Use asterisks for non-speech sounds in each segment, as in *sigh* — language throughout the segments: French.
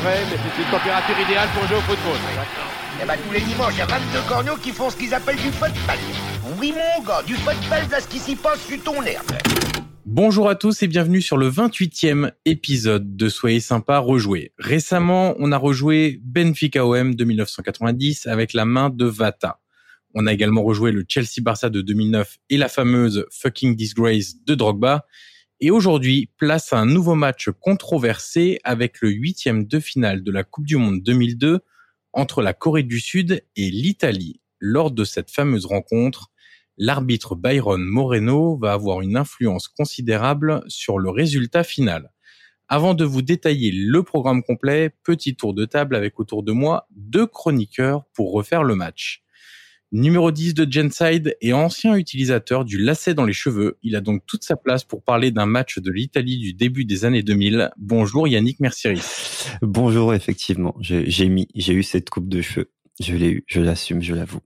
frais, mais c'est une température idéale pour jouer au football. Eh ben, tous les dimanches, il y a 22 corneaux qui font ce qu'ils appellent du football. Oui, mon gars, du football, là, ce qui s'y passe sur ton herbe. Bonjour à tous et bienvenue sur le 28e épisode de Soyez sympa rejouer. Récemment, on a rejoué Benfica OM de 1990 avec la main de Vata. On a également rejoué le Chelsea Barça de 2009 et la fameuse fucking disgrace de Drogba. Et aujourd'hui, place à un nouveau match controversé avec le huitième de finale de la Coupe du Monde 2002 entre la Corée du Sud et l'Italie. Lors de cette fameuse rencontre, l'arbitre Byron Moreno va avoir une influence considérable sur le résultat final. Avant de vous détailler le programme complet, petit tour de table avec autour de moi deux chroniqueurs pour refaire le match. Numéro 10 de Genside et ancien utilisateur du lacet dans les cheveux, il a donc toute sa place pour parler d'un match de l'Italie du début des années 2000. Bonjour Yannick Mercieris. Bonjour, effectivement, j'ai mis, j'ai eu cette coupe de cheveux. Je l'ai eu, je l'assume, je l'avoue.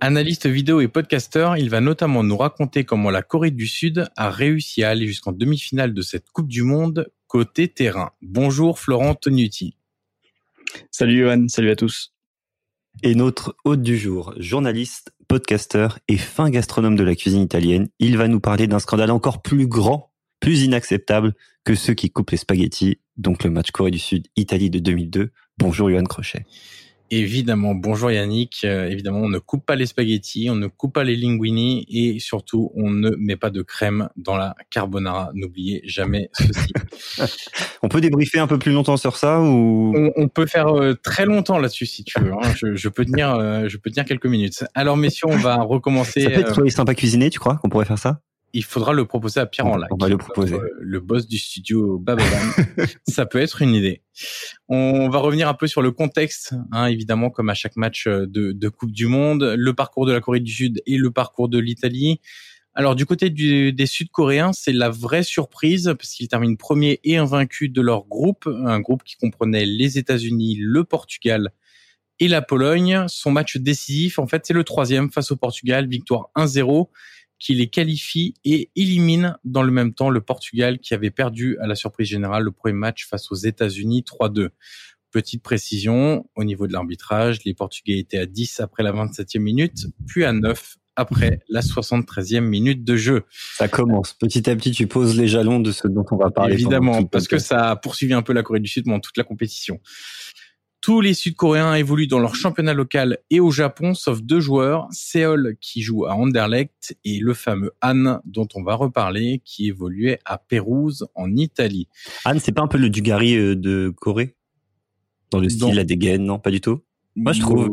Analyste vidéo et podcasteur, il va notamment nous raconter comment la Corée du Sud a réussi à aller jusqu'en demi-finale de cette Coupe du Monde côté terrain. Bonjour Florent Tonuti. Salut Johan, salut à tous. Et notre hôte du jour, journaliste, podcasteur et fin gastronome de la cuisine italienne, il va nous parler d'un scandale encore plus grand, plus inacceptable que ceux qui coupent les spaghettis, donc le match Corée du Sud-Italie de 2002. Bonjour Johan Crochet. Évidemment, bonjour Yannick. Euh, évidemment, on ne coupe pas les spaghettis, on ne coupe pas les linguini et surtout, on ne met pas de crème dans la carbonara. N'oubliez jamais ceci. *laughs* on peut débriefer un peu plus longtemps sur ça ou? On, peut faire euh, très longtemps là-dessus si tu veux. Hein. Je, peux tenir, euh, je peux tenir quelques minutes. Alors messieurs, on va recommencer. Ça peut être sympa cuisiner, tu crois qu'on pourrait faire ça? Il faudra le proposer à Pierre en On va le proposer. Le boss du studio Bababam. *laughs* ça peut être une idée. On va revenir un peu sur le contexte, hein, évidemment, comme à chaque match de, de, Coupe du Monde, le parcours de la Corée du Sud et le parcours de l'Italie. Alors du côté du, des Sud-Coréens, c'est la vraie surprise parce qu'ils terminent premier et invaincu de leur groupe, un groupe qui comprenait les États-Unis, le Portugal et la Pologne. Son match décisif, en fait, c'est le troisième face au Portugal, victoire 1-0 qui les qualifie et élimine dans le même temps le Portugal qui avait perdu à la surprise générale le premier match face aux États-Unis 3-2. Petite précision, au niveau de l'arbitrage, les Portugais étaient à 10 après la 27e minute, puis à 9 après la 73e minute de jeu. Ça commence. Petit à petit, tu poses les jalons de ce dont on va parler. Évidemment, parce que ça a poursuivi un peu la Corée du Sud pendant toute la compétition. Tous les Sud-Coréens évoluent dans leur championnat local et au Japon, sauf deux joueurs, Seol qui joue à Anderlecht et le fameux Han dont on va reparler qui évoluait à Pérouse en Italie. Han, c'est pas un peu le Dugarry euh, de Corée? Dans le style, la dégaine, non, pas du tout? Moi, je trouve.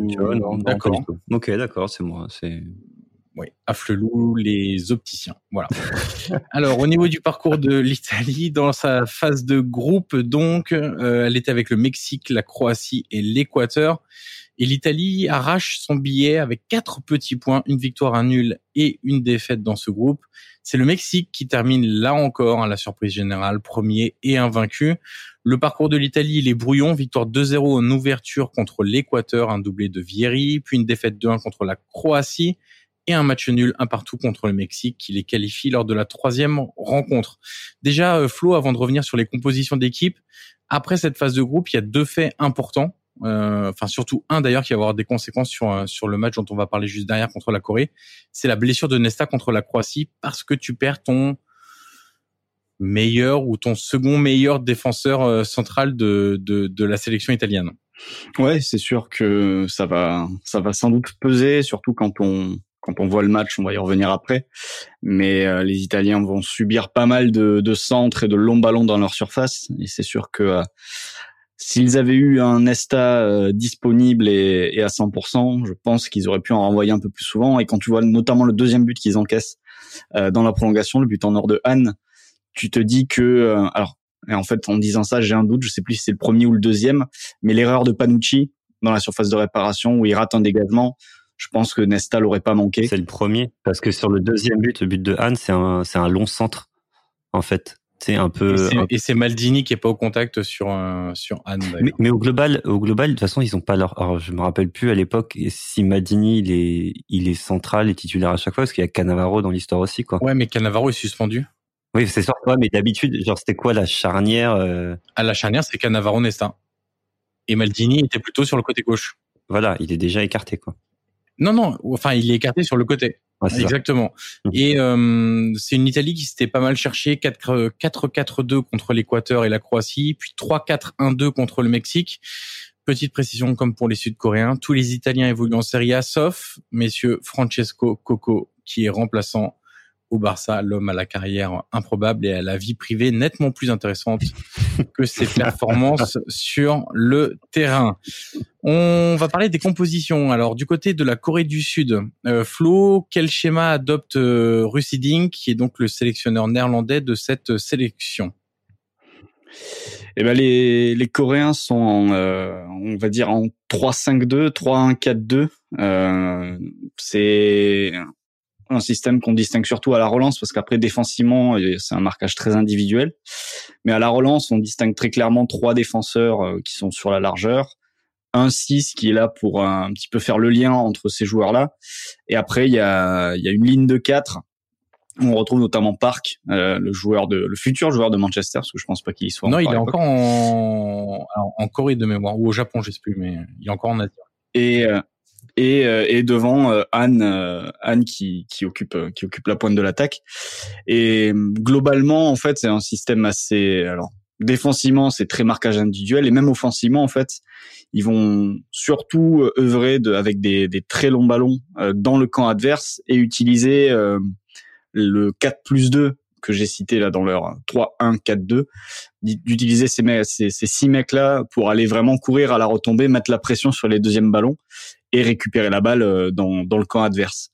d'accord. Ok, d'accord, c'est moi. C'est oui, Afflelou, les opticiens. Voilà. *laughs* Alors, au niveau du parcours de l'Italie, dans sa phase de groupe, donc, euh, elle était avec le Mexique, la Croatie et l'Équateur. Et l'Italie arrache son billet avec quatre petits points, une victoire, un nul et une défaite dans ce groupe. C'est le Mexique qui termine là encore à la surprise générale, premier et invaincu. Le parcours de l'Italie, il est brouillon. Victoire 2-0 en ouverture contre l'Équateur, un doublé de Vieri, puis une défaite 2-1 contre la Croatie et un match nul, un partout contre le Mexique qui les qualifie lors de la troisième rencontre. Déjà, euh, Flo, avant de revenir sur les compositions d'équipe, après cette phase de groupe, il y a deux faits importants. Euh, enfin, surtout un d'ailleurs qui va avoir des conséquences sur euh, sur le match dont on va parler juste derrière contre la Corée. C'est la blessure de Nesta contre la Croatie parce que tu perds ton meilleur ou ton second meilleur défenseur central de, de, de la sélection italienne. Ouais, c'est sûr que ça va, ça va sans doute peser, surtout quand on, quand on voit le match, on va y revenir après. Mais euh, les Italiens vont subir pas mal de, de, centres et de longs ballons dans leur surface. Et c'est sûr que euh, s'ils avaient eu un Nesta euh, disponible et, et, à 100%, je pense qu'ils auraient pu en renvoyer un peu plus souvent. Et quand tu vois notamment le deuxième but qu'ils encaissent dans la prolongation, le but en or de Anne, tu te dis que... alors, et en fait, en disant ça, j'ai un doute, je sais plus si c'est le premier ou le deuxième, mais l'erreur de Panucci dans la surface de réparation où il rate un dégagement, je pense que Nesta l'aurait pas manqué. C'est le premier, parce que sur le deuxième but, le but de Han, c'est un, c'est un long centre, en fait. C'est un peu. Et c'est Maldini qui est pas au contact sur sur Han. Mais, mais, au global, au global, de toute façon, ils ont pas leur. Alors, je me rappelle plus à l'époque si Maldini il est il est central et titulaire à chaque fois, parce qu'il y a Cannavaro dans l'histoire aussi, quoi. Ouais, mais Cannavaro est suspendu. Oui, c'est sûr. Ouais, mais d'habitude, genre, c'était quoi la charnière euh À la charnière, c'est Cannavaro Nesta. Et Maldini était plutôt sur le côté gauche. Voilà, il est déjà écarté, quoi. Non, non, enfin, il est écarté sur le côté. Ouais, c'est ça. Exactement. Mhm. Et euh, c'est une Italie qui s'était pas mal cherchée 4 4-4-2 contre l'Équateur et la Croatie, puis 3-4-1-2 contre le Mexique. Petite précision comme pour les Sud-Coréens, tous les Italiens évoluent en Serie A, sauf messieurs Francesco Coco, qui est remplaçant au Barça, l'homme à la carrière improbable et à la vie privée nettement plus intéressante *laughs* que ses performances sur le terrain. On va parler des compositions. Alors du côté de la Corée du Sud, euh, Flo, quel schéma adopte euh, Russie Dink, qui est donc le sélectionneur néerlandais de cette sélection Eh ben les, les Coréens sont en, euh, on va dire en 3-5-2, 3-1-4-2. Euh, c'est un système qu'on distingue surtout à la relance parce qu'après défensivement euh, c'est un marquage très individuel. Mais à la relance on distingue très clairement trois défenseurs euh, qui sont sur la largeur, un 6 qui est là pour un, petit peu faire le lien entre ces joueurs là. Et après il y a, y a une ligne de 4 on retrouve notamment Park, euh, le joueur de, le futur joueur de Manchester, parce que je pense pas qu'il y soit. Non, il est encore en, en Corée de mémoire ou au Japon, je sais plus, mais il est encore en Asie. et euh, et, euh, et devant euh, Anne euh, Anne qui qui occupe qui occupe la pointe de l'attaque. Et euh, globalement en fait c'est un système assez alors défensivement c'est très marquage individuel et même offensivement en fait ils vont surtout œuvrer de, avec des, des très longs ballons euh, dans le camp adverse et utiliser euh, le 4 plus 2 que j'ai cité là dans leur 3-1-4-2 d'utiliser ces, ces, ces six mecs là pour aller vraiment courir à la retombée mettre la pression sur les deuxièmes ballons et récupérer la balle euh, dans, dans le camp adverse.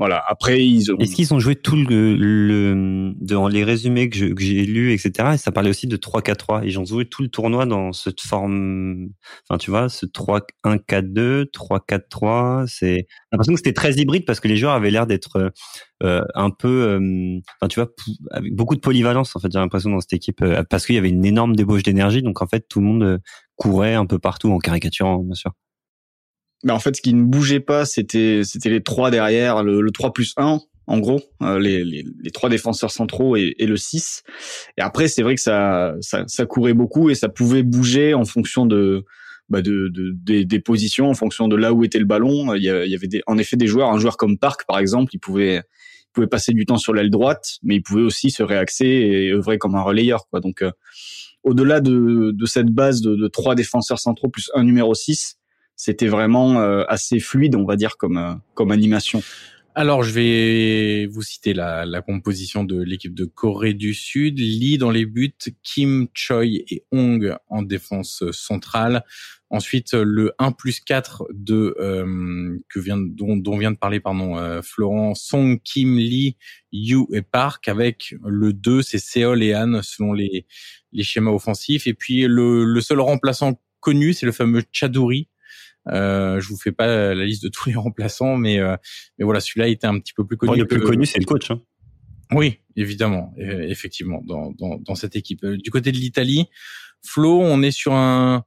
Voilà. Après, ils ont. Est-ce qu'ils ont joué tout le, le dans les résumés que que j'ai lus, etc. Et ça parlait aussi de 3-4-3. Ils ont joué tout le tournoi dans cette forme, enfin tu vois, ce 3-1-4-2, 3-4-3. C'est j'ai l'impression que c'était très hybride parce que les joueurs avaient l'air d'être euh, un peu, euh, enfin tu vois, avec beaucoup de polyvalence en fait. J'ai l'impression dans cette équipe euh, parce qu'il y avait une énorme débauche d'énergie. Donc en fait, tout le monde euh, courait un peu partout en caricaturant, bien sûr. Mais en fait, ce qui ne bougeait pas, c'était c'était les trois derrière, le, le 3 plus 1, en gros, euh, les, les, les trois défenseurs centraux et, et le 6. Et après, c'est vrai que ça, ça, ça courait beaucoup et ça pouvait bouger en fonction de, bah de, de des, des positions, en fonction de là où était le ballon. Il y avait, des, en effet des joueurs, un joueur comme Park, par exemple, il pouvait, il pouvait passer du temps sur l'aile droite, mais il pouvait aussi se réaxer et œuvrer comme un relayeur. Quoi. Donc, euh, au-delà de, de cette base de, de trois défenseurs centraux plus un numéro 6, c'était vraiment euh, assez fluide, on va dire, comme, euh, comme animation. Alors, je vais vous citer la, la composition de l'équipe de Corée du Sud. Lee dans les buts, Kim, Choi et Hong en défense centrale. Ensuite, le 1 plus 4 de, euh, que vient, dont, dont vient de parler pardon, euh, Florent, Song, Kim, Lee, Yu et Park. Avec le 2, c'est Seol et Han selon les, les schémas offensifs. Et puis, le, le seul remplaçant connu, c'est le fameux Chadouri. Euh, je vous fais pas la liste de tous les *laughs* remplaçants, mais euh, mais voilà, celui-là était un petit peu plus connu. Bon, le plus que- connu, c'est le coach. Hein. Oui, évidemment, effectivement, dans, dans, dans cette équipe. Euh, Du côté de l'Italie, Flo, on est sur un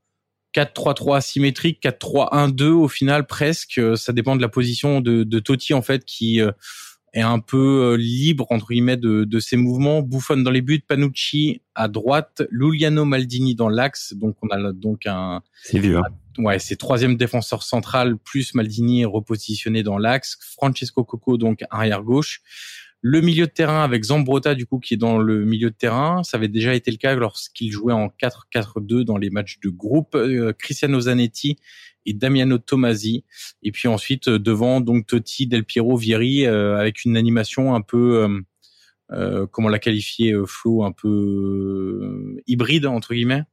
4-3-3 asymétrique, 4-3-1-2 au final presque. Euh, Ça dépend de la position de, de Totti en fait, qui est un peu libre entre guillemets de, de ses mouvements. Buffon dans les buts, Panucci à droite, Luliano Maldini dans l'axe. Donc on a donc un C'est vieux. Hein. Ouais, c'est troisième défenseur central plus Maldini repositionné dans l'axe, Francesco Coco donc arrière gauche. Le milieu de terrain avec Zambrotta du coup qui est dans le milieu de terrain, ça avait déjà été le cas lorsqu'il jouait en 4-4-2 dans les matchs de groupe. Euh, Cristiano Zanetti et Damiano Tomasi et puis ensuite euh, devant donc Totti, Del Piero, Vieri euh, avec une animation un peu euh, euh, comment la qualifier Flo un peu hybride entre guillemets.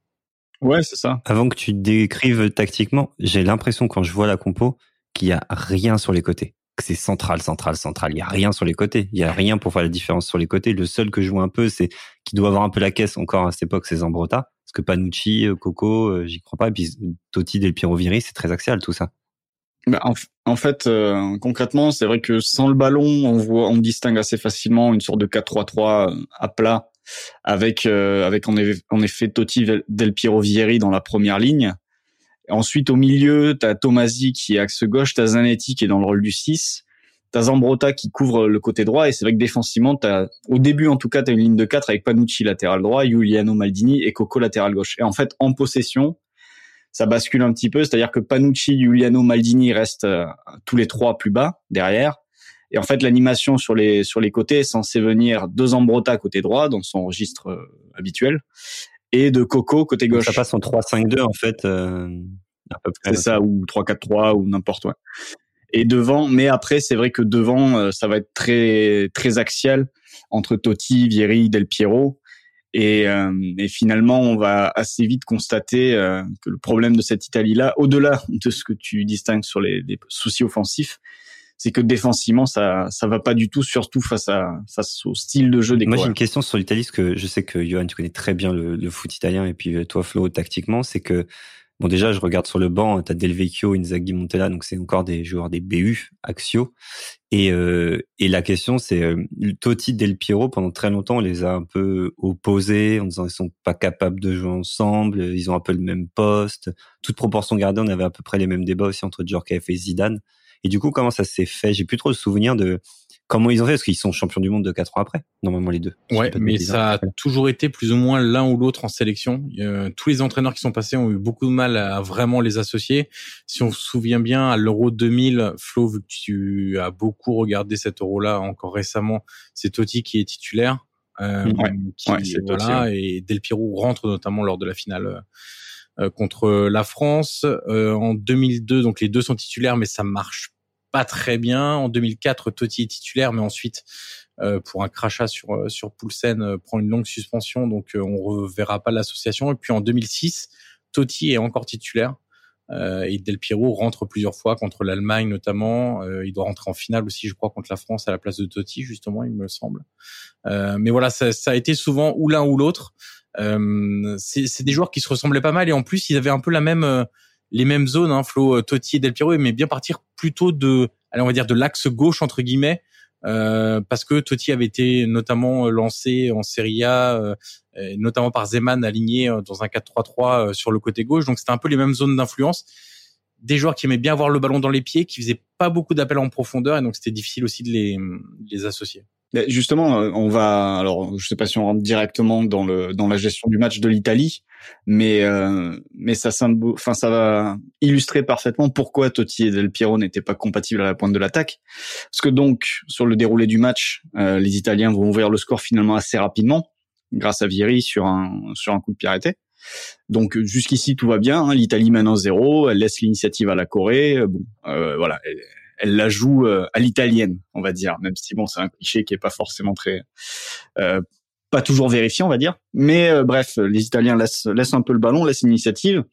Ouais, c'est ça. Avant que tu décrives tactiquement, j'ai l'impression quand je vois la compo qu'il y a rien sur les côtés. Que c'est central, central, central. Il y a rien sur les côtés. Il y a rien pour faire la différence sur les côtés. Le seul que je vois un peu, c'est qui doit avoir un peu la caisse encore à cette époque, c'est Zambrotta. Parce que Panucci, euh, Coco, euh, j'y crois pas. Et puis Totti, Del Piero, Vieri, c'est très axial tout ça. Bah, en, en fait, euh, concrètement, c'est vrai que sans le ballon, on voit, on distingue assez facilement une sorte de 4-3-3 à plat, avec euh, avec en effet, Totti, Del Piero, Vieri dans la première ligne. Ensuite, au milieu, t'as Tomasi qui est axe gauche, t'as Zanetti qui est dans le rôle du 6. T'as Zambrota qui couvre le côté droit et c'est vrai que défensivement, au début en tout cas, t'as une ligne de 4 avec Panucci latéral droit, Giuliano Maldini et Coco latéral gauche. Et en fait, en possession, ça bascule un petit peu, c'est-à-dire que Panucci, Giuliano, Maldini restent euh, tous les trois plus bas derrière. Et en fait, l'animation sur les sur les côtés est censée venir de Zambrota côté droit dans son registre euh, habituel et de Coco côté gauche. ça passe en 3-5-2 en fait. Euh, c'est ça ou 3-4-3 ou n'importe quoi et devant. Mais après, c'est vrai que devant, euh, ça va être très très axial entre Totti, Vieri, Del Piero. Et, euh, et, finalement, on va assez vite constater euh, que le problème de cette Italie-là, au-delà de ce que tu distingues sur les, les soucis offensifs, c'est que défensivement, ça ça va pas du tout, surtout face à face au style de jeu des. Moi, j'ai une question sur l'Italie, parce que je sais que Johan, tu connais très bien le, le foot italien, et puis toi, Flo, tactiquement, c'est que Bon, déjà, je regarde sur le banc, tu as Del Vecchio, Inzaghi, Montella, donc c'est encore des joueurs des BU, Axio. Et, euh, et la question, c'est euh, Totti, Del Piero, pendant très longtemps, on les a un peu opposés en disant ils sont pas capables de jouer ensemble, ils ont un peu le même poste. Toute proportion gardée, on avait à peu près les mêmes débats aussi entre Djorkaeff et Zidane. Et du coup, comment ça s'est fait? J'ai plus trop le souvenir de Comment ils ont fait Parce qu'ils sont champions du monde de 4 ans après, normalement les deux. Ouais, mais ça a toujours été plus ou moins l'un ou l'autre en sélection. tous les entraîneurs qui sont passés ont eu beaucoup de mal à vraiment les associer. Si on se souvient bien, à l'Euro 2000, Flo, vu que tu as beaucoup regardé cet Euro-là encore récemment, c'est Totti qui est titulaire. Euh, qui, voilà, et Del Piero rentre notamment lors de la finale euh, contre la France. Euh, en 2002, donc les deux sont titulaires, mais ça marche pas très bien. En 2004, Totti est titulaire, mais ensuite, euh, pour un crachat sur euh, sur Poulsen, euh, prend une longue suspension, donc on reverra pas l'association. Et puis en 2006, Totti est encore titulaire. et Del Piero rentre plusieurs fois contre l'Allemagne notamment. il doit rentrer en finale aussi, je crois, contre la France à la place de Totti justement, il me semble. mais voilà, ça, ça, a été souvent ou l'un ou l'autre. C'est des joueurs qui se ressemblaient pas mal et en plus ils avaient un peu la même les mêmes zones, hein, Flo, euh, Totti et Del Piero, mais bien partir plutôt de, allez, on va dire de l'axe gauche entre guillemets, euh, parce que Totti avait été notamment euh, lancé en Serie A, notamment par Zeman aligné dans un 4-3-3 sur le côté gauche, donc c'était un peu les mêmes zones d'influence. Des joueurs qui aimaient bien avoir le ballon dans les pieds, qui faisaient pas beaucoup d'appels en profondeur, et donc c'était difficile aussi de les, de les associer. Justement, on va alors je sais pas si on rentre directement dans le dans la gestion du match de l'Italie, mais euh, mais ça enfin ça va illustrer parfaitement pourquoi Totti et Del Piero n'étaient pas compatibles à la pointe de l'attaque. Parce que donc sur le déroulé du match, euh, les Italiens vont ouvrir le score finalement assez rapidement grâce à Vieri sur un sur un coup de pied arrêté. Donc jusqu'ici tout va bien. Hein. L'Italie mène en zéro, elle laisse l'initiative à la Corée. Bon, euh, voilà, elle, la joue euh, à l'italienne, on va dire. Même si bon, c'est un cliché qui est pas forcément très euh, pas toujours vérifié, on va dire. Mais euh, bref, les Italiens laissent, laissent un peu le ballon, laissent l'initiative.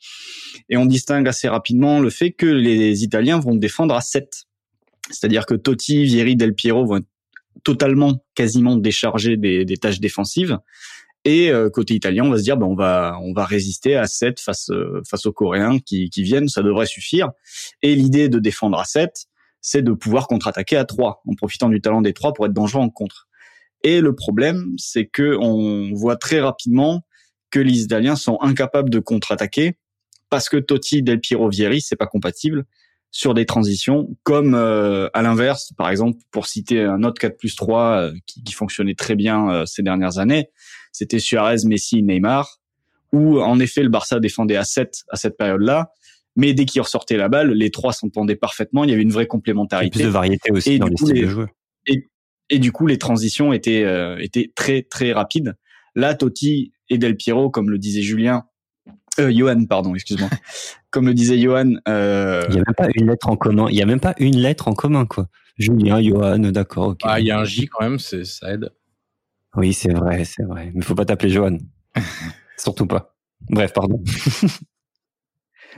Et on distingue assez rapidement le fait que les Italiens vont défendre à 7. C'est-à-dire que Totti, Vieri, Del Piero vont totalement, quasiment déchargés des, des tâches défensives. Et euh, côté italien, on va se dire, ben on va on va résister à 7 face euh, face aux Coréens qui, qui viennent, ça devrait suffire. Et l'idée de défendre à 7, c'est de pouvoir contre-attaquer à 3 en profitant du talent des 3 pour être dangereux en contre. Et le problème, c'est que on voit très rapidement que les Italiens sont incapables de contre-attaquer parce que Totti, Del Piero, Vieri, c'est pas compatible sur des transitions, comme euh, à l'inverse, par exemple, pour citer un autre 4 plus 3 euh, qui, qui, fonctionnait très bien euh, ces dernières années, c'était Suarez, Messi, Neymar, où en effet le Barça défendait à 7 à cette période-là, mais dès qu'il ressortait la balle, les trois s'entendaient parfaitement, il y avait une vraie complémentarité. plus de variété aussi et dans les styles de jeu. Et, et du coup, les transitions étaient euh, étaient très très rapides. Là, Totti et Del Piero, comme le disait Julien, euh, Johan, pardon, excuse-moi. *laughs* comme le disait Johan, euh... il y a même pas une lettre en commun. Il y a même pas une lettre en commun, quoi. Julien, Johan, d'accord. Ah, il y a un J quand même, c'est ça aide. Oui, c'est vrai, c'est vrai. Mais faut pas t'appeler Johan. *laughs* Surtout pas. Bref, pardon. *laughs*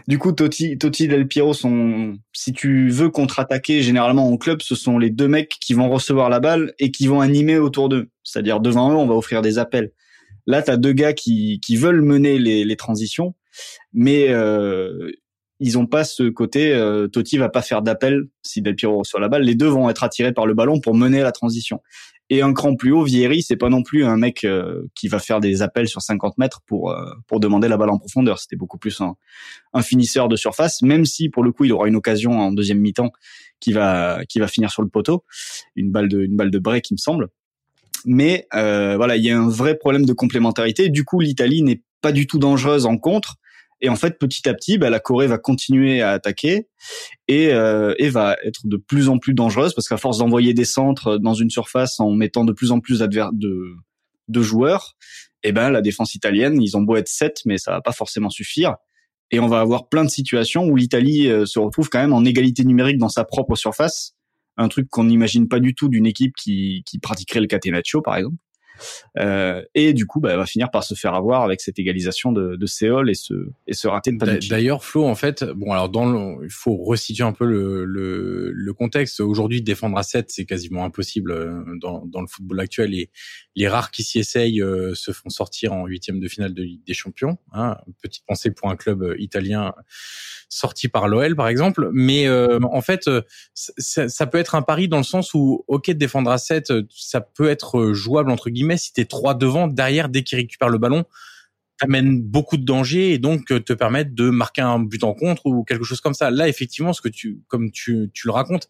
Du coup, Totti, Totti Del Piero sont, si tu veux contre-attaquer, généralement en club, ce sont les deux mecs qui vont recevoir la balle et qui vont animer autour d'eux. C'est-à-dire devant eux, on va offrir des appels. Là, tu as deux gars qui, qui veulent mener les, les transitions, mais euh, ils ont pas ce côté. Euh, Totti va pas faire d'appel si Del Piero reçoit la balle. Les deux vont être attirés par le ballon pour mener la transition. Et un cran plus haut, Vieri, c'est pas non plus un mec euh, qui va faire des appels sur 50 mètres pour euh, pour demander la balle en profondeur. C'était beaucoup plus un, un finisseur de surface, même si pour le coup il aura une occasion en deuxième mi-temps qui va qui va finir sur le poteau, une balle de une balle de break il me semble. Mais euh, voilà, il y a un vrai problème de complémentarité. Du coup, l'Italie n'est pas du tout dangereuse en contre. Et en fait, petit à petit, bah, la Corée va continuer à attaquer et, euh, et va être de plus en plus dangereuse parce qu'à force d'envoyer des centres dans une surface en mettant de plus en plus de, de joueurs, eh ben la défense italienne, ils ont beau être 7, mais ça va pas forcément suffire. Et on va avoir plein de situations où l'Italie euh, se retrouve quand même en égalité numérique dans sa propre surface, un truc qu'on n'imagine pas du tout d'une équipe qui, qui pratiquerait le catenaccio par exemple. Euh, et du coup, bah, elle va finir par se faire avoir avec cette égalisation de, de Séoul et se et se rater de D'ailleurs, Flo, en fait, bon, alors dans le, il faut resituer un peu le, le, le contexte. Aujourd'hui, défendre à 7, c'est quasiment impossible euh, dans, dans le football actuel. Et les rares qui s'y essayent euh, se font sortir en huitième de finale de Ligue des Champions. Hein. Petite pensée pour un club italien sorti par l'OL par exemple. Mais euh, en fait, ça, ça, peut être un pari dans le sens où, ok, de défendre à 7, euh, ça peut être jouable entre guillemets si t'es trois devant, derrière, dès qu'il récupère le ballon, t'amène beaucoup de danger et donc te permettre de marquer un but en contre ou quelque chose comme ça. Là, effectivement, ce que tu, comme tu, tu le racontes,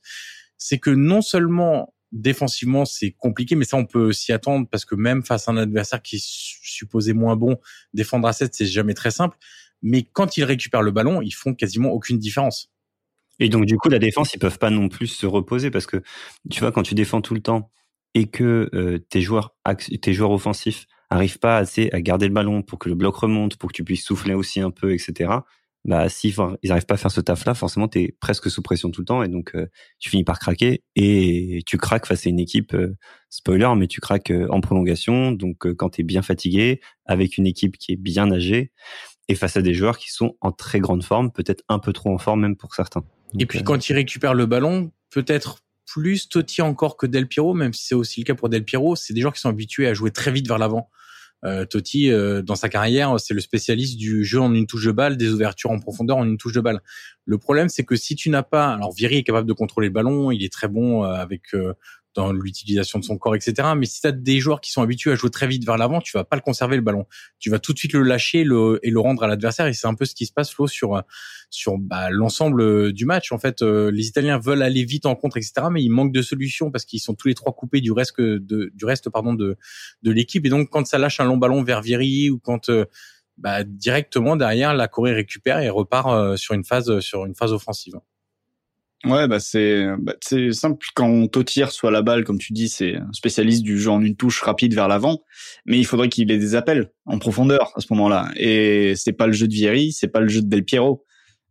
c'est que non seulement défensivement c'est compliqué, mais ça on peut s'y attendre parce que même face à un adversaire qui est supposé moins bon, défendre à 7 c'est jamais très simple mais quand ils récupèrent le ballon, ils font quasiment aucune différence. Et donc du coup, la défense, ils peuvent pas non plus se reposer parce que tu vois, quand tu défends tout le temps et que euh, tes joueurs tes joueurs offensifs arrivent pas assez à garder le ballon pour que le bloc remonte, pour que tu puisses souffler aussi un peu, etc. Bah si ils arrivent pas à faire ce taf-là, forcément tu es presque sous pression tout le temps et donc euh, tu finis par craquer et tu craques face à une équipe euh, spoiler, mais tu craques en prolongation. Donc quand tu es bien fatigué avec une équipe qui est bien âgée et face à des joueurs qui sont en très grande forme, peut-être un peu trop en forme même pour certains. et puis quand il récupère le ballon, peut-être plus Totti encore que Del Piero, même si c'est aussi le cas pour Del Piero, c'est des joueurs qui sont habitués à jouer très vite vers l'avant. Euh, Totti, euh, dans sa carrière, c'est le spécialiste du jeu en une touche de balle, des ouvertures en profondeur en une touche de balle. Le problème, c'est que si tu n'as pas, alors Vieri est capable de contrôler le ballon, il est très bon avec dans l'utilisation de son corps, etc. Mais si tu as des joueurs qui sont habitués à jouer très vite vers l'avant, tu vas pas le conserver le ballon. Tu vas tout de suite le lâcher le, et le rendre à l'adversaire. Et c'est un peu ce qui se passe, Flo, sur sur bah, l'ensemble du match. En fait, euh, les Italiens veulent aller vite en contre, etc. Mais ils manquent de solutions parce qu'ils sont tous les trois coupés du reste de, du reste pardon de de l'équipe. Et donc quand ça lâche un long ballon vers Vieri ou quand euh, bah, directement derrière la Corée récupère et repart euh, sur une phase sur une phase offensive. Ouais, bah c'est bah, c'est simple. Quand Totti soit la balle, comme tu dis, c'est un spécialiste du jeu en une touche rapide vers l'avant. Mais il faudrait qu'il ait des appels en profondeur à ce moment-là. Et c'est pas le jeu de Vieri, c'est pas le jeu de Del Piero.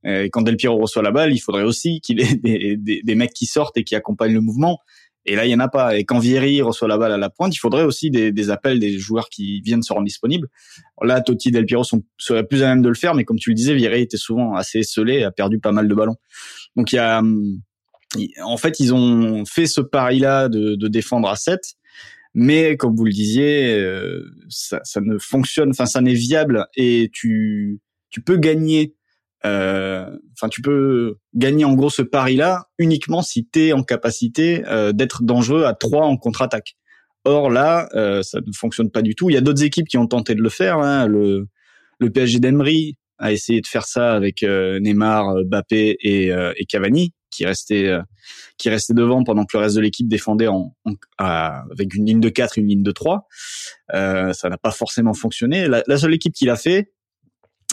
Et quand Del Piero reçoit la balle, il faudrait aussi qu'il ait *laughs* des, des, des, mecs qui sortent et qui accompagnent le mouvement. Et là, il y en a pas. Et quand Vieri reçoit la balle à la pointe, il faudrait aussi des, des appels des joueurs qui viennent se rendre disponibles. Là, Totti et Del Piero sont seraient plus à même de le faire, mais comme tu le disais, Vieri était souvent assez esselé, a perdu pas mal de ballons. Donc il y a, en fait, ils ont fait ce pari-là de, de défendre à 7, mais comme vous le disiez, euh, ça, ça ne fonctionne, enfin ça n'est viable et tu tu peux gagner enfin tu peux gagner en gros ce pari là uniquement si tu es en capacité euh, d'être dangereux à 3 en contre-attaque. Or là, euh, ça ne fonctionne pas du tout. Il y a d'autres équipes qui ont tenté de le faire. Hein. Le, le PSG d'Emery a essayé de faire ça avec Neymar, Mbappé et, et, Cavani, qui restait qui restait devant pendant que le reste de l'équipe défendait en, avec une ligne de 4 et une ligne de 3. ça n'a pas forcément fonctionné. La, la seule équipe qui l'a fait, euh,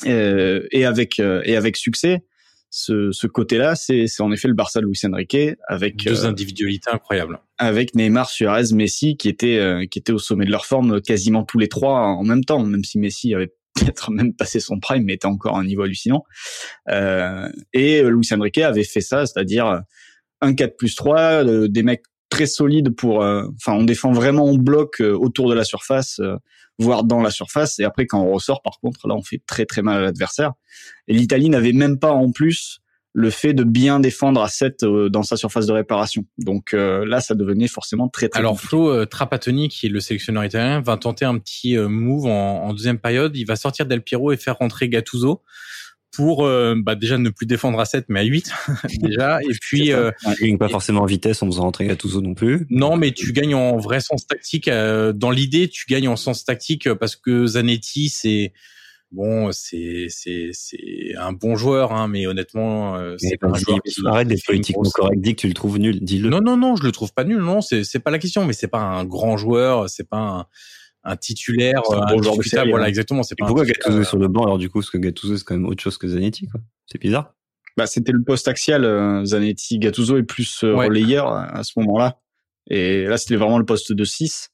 et avec euh, et avec succès. Ce, ce côté-là, c'est en effet le Barça de Luis Enrique avec deux euh, individualités incroyables. Avec Neymar, Suarez, Messi qui étaient qui étaient au sommet de leur forme quasiment tous les trois en même temps, même si Messi avait *laughs* peut-être même passé son prime, mais était encore à un niveau hallucinant. Euh, et Luis Enrique avait fait ça, c'est-à-dire un 4 plus 3, des mecs très solides pour... Enfin, on défend vraiment en bloc autour de la surface, voire dans la surface. Et après, quand on ressort, par contre, là, on fait très très mal à l'adversaire. Et l'Italie n'avait même pas en plus le fait de bien défendre à 7 euh, dans sa surface de réparation. Donc euh, là, ça devenait forcément très très. Alors Flo euh, Trapattoni, qui est le sélectionneur italien, va tenter un petit move en, en, deuxième période. Il va sortir Del Piero et faire rentrer Gattuso pour euh, bah, déjà ne plus défendre à 7 mais à 8 *laughs* déjà et *laughs* puis euh, tu pas forcément en vitesse en faisant rentrer Gattuso non plus non mais tu gagnes en vrai sens tactique euh, dans l'idée tu gagnes en sens tactique parce que Zanetti c'est Bon, c'est c'est c'est un bon joueur, hein, mais honnêtement, euh, c'est pas un joueur qui arrête d'être politiquement correct. Dis que tu le trouves nul, dis-le. Non, non, non, je le trouve pas nul. Non, c'est c'est pas la question, mais c'est pas un grand joueur, c'est pas un, un titulaire, un, un bon joueur de série, voilà, hein. exactement. C'est pourquoi Gattuso est euh, sur le banc? Alors du coup parce que Gattuso c'est quand même autre chose que Zanetti quoi. C'est bizarre. Bah, c'était le poste axial, euh, Zanetti. Gattuso est plus euh, Ouais. relayeur à, ce moment-là. Et là, c'était vraiment le poste de 6.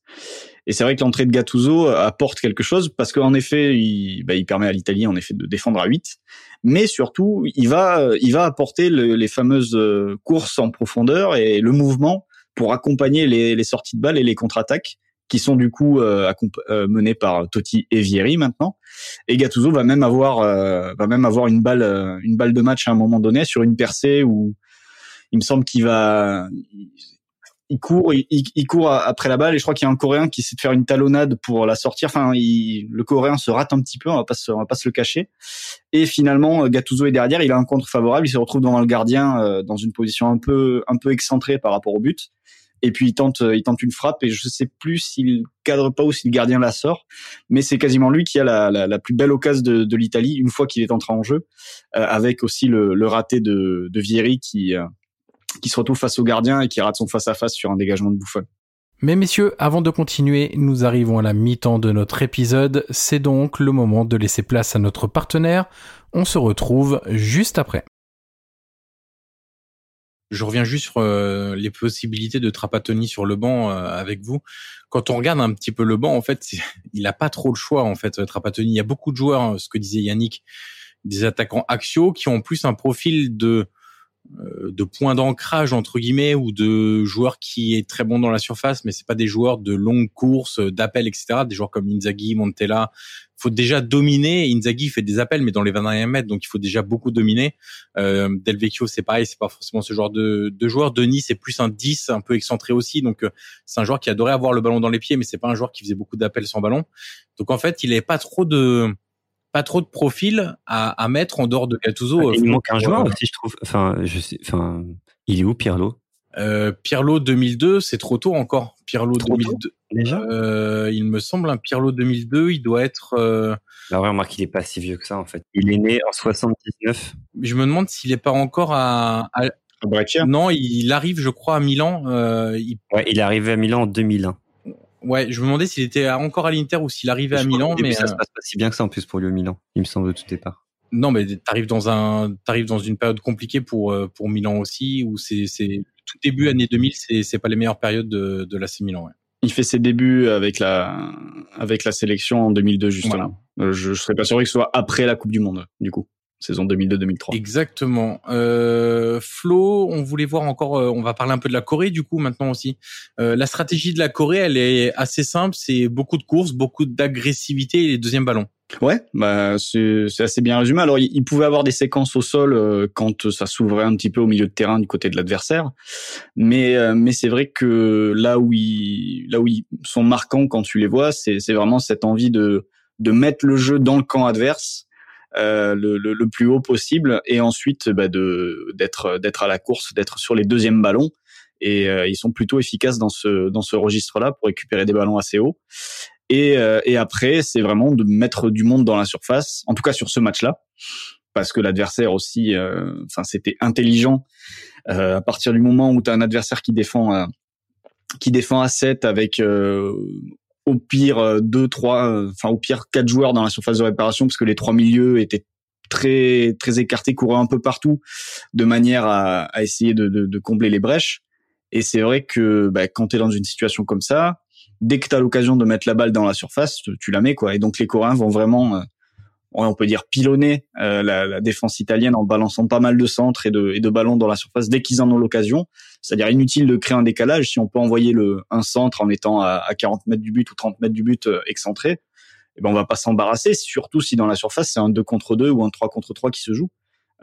Et c'est vrai que l'entrée de Gattuso apporte quelque chose parce qu'en effet, il, bah, il permet à l'Italie en effet de défendre à 8. Mais surtout, il va, il va apporter le- les fameuses euh, courses en profondeur et le mouvement pour accompagner les, les sorties de balles et les contre-attaques qui sont du coup euh, euh, menées par Totti et Vieri maintenant. Et Gattuso va même avoir euh, va même avoir une balle une balle de match à un moment donné sur une percée où il me semble qu'il va il court il, court après la balle. Et je crois qu'il y a un coréen qui essaie de faire une talonnade pour la sortir. Enfin le coréen se rate un petit peu on va pas on va pas se le cacher. Et finalement Gattuso est derrière il a un contre favorable il se retrouve devant le gardien dans une position un peu un peu excentrée par rapport au but et puis il tente il tente une frappe et je sais plus s'il cadre pas ou si le gardien la sort mais c'est quasiment lui qui a la, la, la plus belle occasion de, de l'Italie une fois qu'il est entré en jeu, euh, avec aussi le, le raté de, de Vieri qui euh, qui se retrouve face au gardien et qui rate son face à face sur un dégagement de Buffon. Mais messieurs, avant de continuer, nous arrivons à la mi-temps de notre épisode. C'est donc le moment de laisser place à notre partenaire. On se retrouve juste après. Je reviens juste sur euh, les possibilités de Trapattoni sur le banc euh, avec vous. Quand on regarde un petit peu le banc, en fait, *laughs* il a pas trop le choix en fait. Trapattoni, il y a beaucoup de joueurs, hein, ce que disait Yannick, des attaquants axiaux qui ont plus un profil de de point d'ancrage entre guillemets ou de joueurs qui est très bon dans la surface, mais c'est pas des joueurs de longues courses, euh, d'appels, etc. Des joueurs comme Inzaghi, Montella. faut déjà dominer. Inzaghi fait des appels, mais dans les 20 derniers mètres, donc il faut déjà beaucoup dominer. Euh, c'est pareil, c'est pas forcément ce genre de, de joueur. Denis, c'est plus un 10, un peu excentré aussi. Donc, euh, c'est un joueur qui adorait avoir le ballon dans les pieds, mais c'est pas un joueur qui faisait beaucoup d'appels sans ballon. Donc, en fait, il avait pas trop de, pas trop de profil à, à mettre en dehors de Gattuso. Ah, il Euh, manque un joueur euh, aussi je trouve. Enfin je sais. Enfin il est où Pirlo? Euh, Pirlo 2002, c'est trop tôt encore. Pirlo Trop tôt 2002. déjà? Euh, il me semble un Pirlo 2002, il doit être. euh, Bah ouais remarque il est pas si vieux que ça en fait. Il est né en 79. je me demande s'il est pas encore à. non, il arrive, je crois, à Milan. Euh, il- Ouais il est arrivé à Milan en 2001. Ouais, je me demandais s'il était encore à l'Inter ou s'il arrivait à Je Milan, début, mais ça euh, se passe pas si bien que ça en plus pour lui au Milan. Il me semble au tout départ. non, mais t'arrives dans un, t'arrives dans une période compliquée pour euh, pour Milan aussi, où c'est c'est tout début année 2000, c'est c'est pas les meilleures périodes de de l'AC Milan. Ouais. Il fait ses débuts avec la avec la sélection en 2002 justement. Euh, Je, je serais pas sûr que ce soit après la Coupe du Monde du coup, saison 2002-2003. Exactement. Euh, Flo, on voulait voir encore, euh, on va parler un peu de la Corée du coup maintenant aussi. Euh, la stratégie de la Corée, elle est assez simple, c'est beaucoup de courses, beaucoup d'agressivité et les deuxièmes ballons. Ouais, bah c'est c'est assez bien résumé. Alors il, il pouvait avoir des séquences au sol euh, quand ça s'ouvrait un petit peu au milieu de terrain du côté de l'adversaire, mais euh, mais c'est vrai que là où ils là où ils sont marquants quand tu les vois, c'est c'est vraiment cette envie de de mettre le jeu dans le camp adverse. Euh, le, le, le plus haut possible et ensuite bah, de d'être d'être à la course d'être sur les deuxièmes ballons et euh, ils sont plutôt efficaces dans ce dans ce registre là pour récupérer des ballons assez hauts et, euh, et après, c'est vraiment de mettre du monde dans la surface, en tout cas sur ce match-là, parce que l'adversaire aussi, euh, enfin, c'était intelligent. Euh, à partir du moment où tu as un adversaire qui défend, qui défend à 7 avec euh, au pire euh, deux, trois, euh, enfin au pire quatre joueurs dans la surface de réparation, parce que les trois milieux étaient très très écartés, couraient un peu partout, de manière à, à essayer de, de, de combler les brèches. Et c'est vrai que bah, quand tu es dans une situation comme ça, dès que tu as l'occasion de mettre la balle dans la surface, tu- la mets quoi. Et donc les Coréens vont vraiment, euh, on peut dire pilonner euh, la, la défense italienne en balançant pas mal de centres et de, et de ballons dans la surface dès qu'ils en ont l'occasion. C'est-à-dire inutile de créer un décalage si on peut envoyer le un centre en étant à, à 40 mètres du but ou 30 mètres du but euh, excentré. Eh ben on va pas s'embarrasser, surtout si dans la surface c'est un 2 contre 2 ou un 3 contre 3 qui se joue.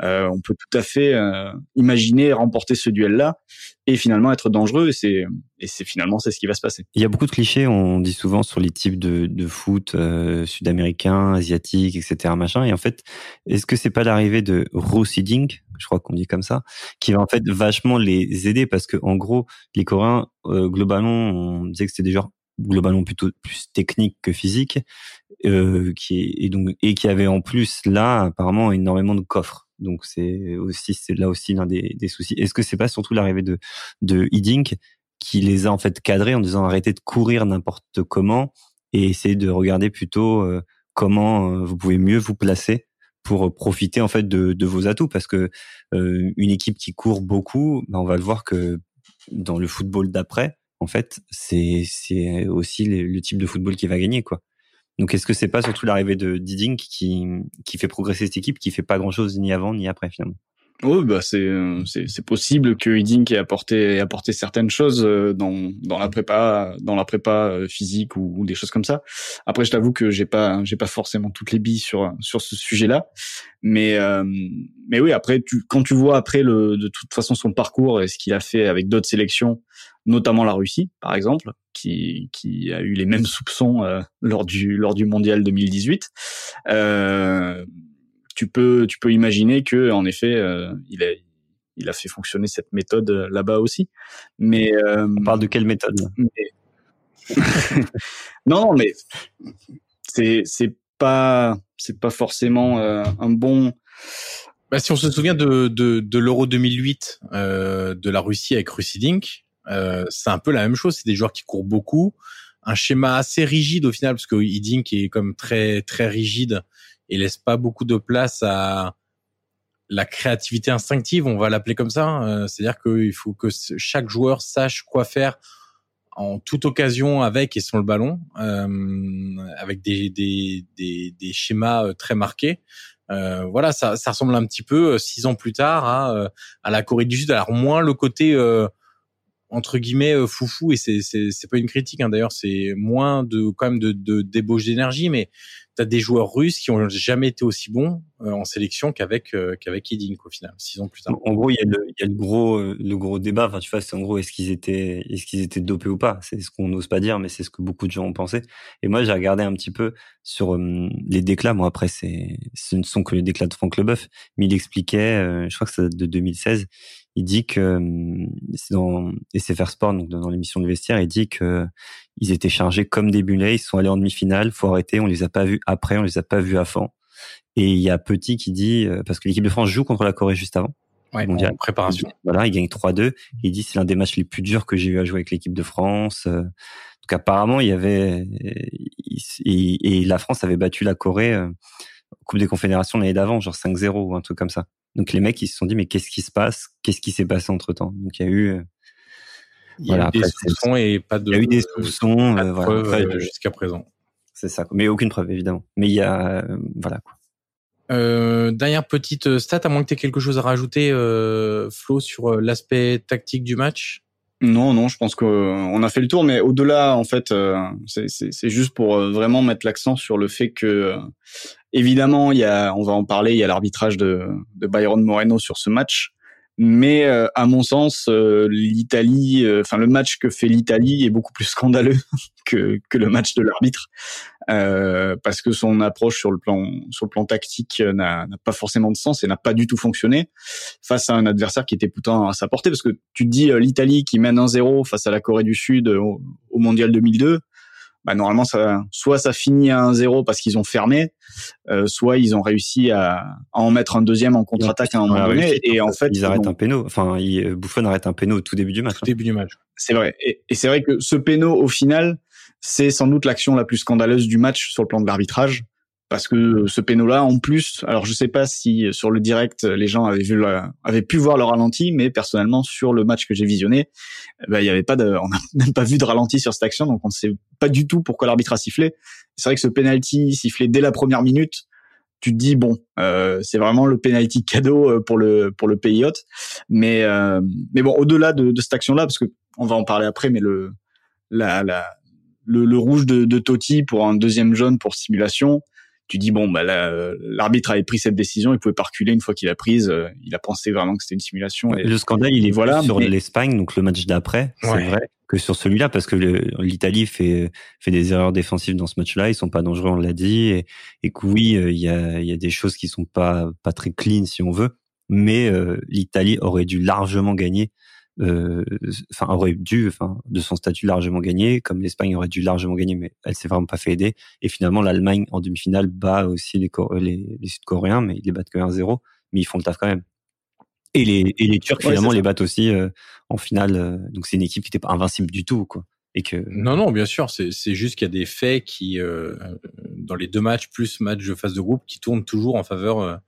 Euh, on peut tout à fait euh, imaginer remporter ce duel-là et finalement être dangereux. Et c'est finalement c'est ce qui va se passer. Il y a beaucoup de clichés, on dit souvent sur les types de, de foot euh, sud-américains, asiatiques, etc. Machin. Et en fait, est-ce que c'est pas l'arrivée de Rosiding, je crois qu'on dit comme ça, qui va en fait vachement les aider parce que en gros, les Coréens, euh, globalement, on disait que c'était des joueurs globalement plutôt plus technique que physique, euh, qui et donc et qui avait en plus là apparemment énormément de coffres. Donc c'est aussi c'est là aussi l'un des, des soucis. Est-ce que c'est pas surtout l'arrivée de de Hiddink qui les a en fait cadrés en disant arrêtez de courir n'importe comment et essayez de regarder plutôt euh, comment euh, vous pouvez mieux vous placer pour profiter en fait de, de vos atouts? Parce que euh, une équipe qui court beaucoup, ben, on va le voir que dans le football d'après, en fait, c'est c'est aussi le, type de football qui va gagner quoi. Donc est-ce que c'est pas surtout l'arrivée de Diding qui qui fait progresser cette équipe qui fait pas grand-chose ni avant ni après finalement? Oui, bah c'est euh, c'est possible que Hiddink ait apporté ait apporté certaines choses euh, dans dans la prépa dans la prépa euh, physique ou, des choses comme ça. Après, je t'avoue que j'ai pas j'ai pas forcément toutes les billes sur sur ce sujet-là, mais mais oui, après tu quand tu vois après le de toute façon son parcours et ce qu'il a fait avec d'autres sélections, notamment la Russie par exemple, qui qui a eu les mêmes soupçons lors du lors du mondial 2018. Euh, tu peux tu peux imaginer que en effet euh, il a il a fait fonctionner cette méthode euh, là-bas aussi. Mais euh, on parle de quelle méthode? *laughs* Non, mais c'est c'est pas c'est pas forcément un bon. Bah, si on se souvient de de, de l'Euro 2008 de la Russie avec Russidink, c'est un peu la même chose. C'est des joueurs qui courent beaucoup, un schéma assez rigide au final parce que Hiddink est comme très très rigide et laisse pas beaucoup de place à la créativité instinctive, on va l'appeler comme ça. Euh, c'est-à-dire qu'il faut que chaque joueur sache quoi faire en toute occasion avec et sans le ballon, euh, avec des, des, des, des, schémas euh, très marqués. Euh, voilà, ça, ça ressemble un petit peu six ans plus tard à, à la Corée du Sud. Alors moins le côté entre guillemets foufou et c'est c'est pas une critique hein, d'ailleurs c'est moins de quand même de, de débauche d'énergie mais t'as des joueurs russes qui ont jamais été aussi bons euh, en sélection qu'avec euh, qu'avec Edin au final six ans plus tard. En gros, il y a le, il y a le gros euh, le gros débat. Enfin, tu vois, c'est en gros est-ce qu'ils étaient est-ce qu'ils étaient dopés ou pas? C'est ce qu'on n'ose pas dire, mais c'est ce que beaucoup de gens ont pensé. Et moi, j'ai regardé un petit peu sur les déclats. Moi, après, c'est ce ne sont que les déclats de Franck Leboeuf, mais il expliquait, je crois que c'est de 2016. Il dit que c'est dans SFR Sport, donc dans l'émission de vestiaire, il dit que ils étaient chargés comme des mulets, ils sont allés en demi-finale, faut arrêter, on les a pas vus après, on les a pas vus avant. Et il y a Petit qui dit, euh, parce que l'équipe de France joue contre la Corée juste avant. Ouais, en préparation. Voilà, il gagne 3-2. Il dit c'est l'un des matchs les plus durs que j'ai eu à jouer avec l'équipe de France. Euh, donc apparemment, il y avait et, la France avait battu la Corée euh, Coupe des Confédérations l'année d'avant, genre 5-0 ou un truc comme ça. Donc les mecs ils se sont dit mais qu'est-ce qui se passe? Qu'est-ce qui s'est passé entre temps Donc il y a eu il y a eu des soupçons et pas de. Il y a eu des soupçons, euh, voilà, euh, jusqu'à présent. C'est ça, mais aucune preuve évidemment. Mais il y a, euh, voilà quoi. Euh, dernière petite stat, à moins que tu aies quelque chose à rajouter, euh, Flo, sur l'aspect tactique du match? Non, non, je pense qu'on a fait le tour, mais au-delà, en fait, c'est juste pour vraiment mettre l'accent sur le fait que, évidemment, il y a, on va en parler, il y a l'arbitrage de, de Byron Moreno sur ce match, mais euh, à mon sens, euh, l'Italie, euh, enfin le match que fait l'Italie est beaucoup plus scandaleux *laughs* que, que le match de l'arbitre, parce que son approche sur le plan sur le plan tactique n'a pas forcément de sens et n'a pas du tout fonctionné face à un adversaire qui était pourtant à sa portée. Parce que tu te dis l'Italie qui mène 1-0 face à la Corée du Sud au, au mondial 2002 bah normalement ça soit ça finit à 1-0 parce qu'ils ont fermé, euh, soit ils ont réussi à, à, en mettre un deuxième en contre-attaque à un moment donné et en fait ils arrêtent un péno, enfin ils, Buffon arrête un péno au tout début du match. Tout début du match. *laughs* C'est vrai et, et c'est vrai que ce péno au final c'est sans doute l'action la plus scandaleuse du match sur le plan de l'arbitrage parce que ce péno-là, en plus, alors je sais pas si sur le direct les gens avaient vu, avaient pu voir le ralenti, mais personnellement sur le match que j'ai visionné, bah, il y avait pas de, *laughs* on n'a même pas vu de ralenti sur cette action, donc on ne sait pas du tout pourquoi l'arbitre a sifflé. C'est vrai que ce penalty sifflé dès la première minute, tu te dis bon, euh, c'est vraiment le penalty cadeau euh, pour le pour le pays hôte, mais euh, mais bon au-delà de, de cette action-là, parce que on va en parler après, mais le la, la le, le rouge de, de Totti pour un deuxième jaune pour simulation, tu dis bon bah l'arbitre avait pris cette décision, il pouvait pas reculer une fois qu'il a prise, euh, il a pensé vraiment que c'était une simulation. Et, le scandale il est voilà sur l'Espagne donc le match d'après, c'est vrai que sur celui-là parce que l'Italie fait fait des erreurs défensives dans ce match-là, ils sont pas dangereux on l'a dit et, et que oui euh, il y a il y a des choses qui sont pas pas très clean si on veut, mais euh, l'Italie aurait dû largement gagner euh, enfin aurait dû, enfin de son statut largement gagner, comme l'Espagne aurait dû largement gagner, mais elle s'est vraiment pas fait aider. Et finalement, l'Allemagne en demi-finale bat aussi les, les, les Sud-Coréens, mais ils les battent que 1-0, mais ils font le taf quand même. Et les, et les Turcs finalement les battent aussi euh, en finale. Euh, donc c'est une équipe qui n'était pas invincible du tout, quoi. Et que non, non, bien sûr, c'est juste qu'il y a des faits qui, dans les deux matchs plus match de phase de groupe, qui tournent toujours en faveur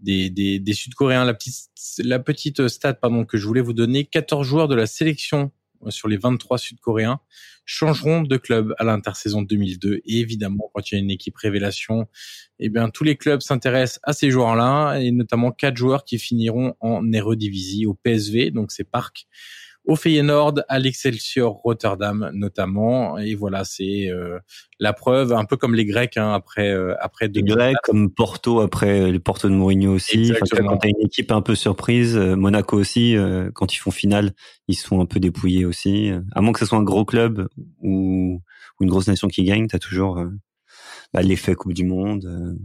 des, des, des Sud-Coréens. La petite, la petite stat pardon, que je voulais vous donner, 14 joueurs de la sélection euh, sur les 23 Sud-Coréens changeront de club à l'intersaison 2002. Et évidemment, quand il y a une équipe révélation, eh bien, tous les clubs s'intéressent à ces joueurs-là, et notamment quatre joueurs qui finiront en Eredivisie au PSV, donc c'est Park, au Feyenoord, à l'Excelsior Rotterdam notamment. Et voilà, c'est euh, la preuve, un peu comme les Grecs hein, après euh, après Les Grecs comme Porto après les Porto de Mourinho aussi. quand t'as une équipe un peu surprise, euh, Monaco aussi, quand ils font finale, ils sont un peu dépouillés aussi. À moins que ce soit un gros club ou, une grosse nation qui gagne, t'as toujours bah, l'effet Coupe du Monde.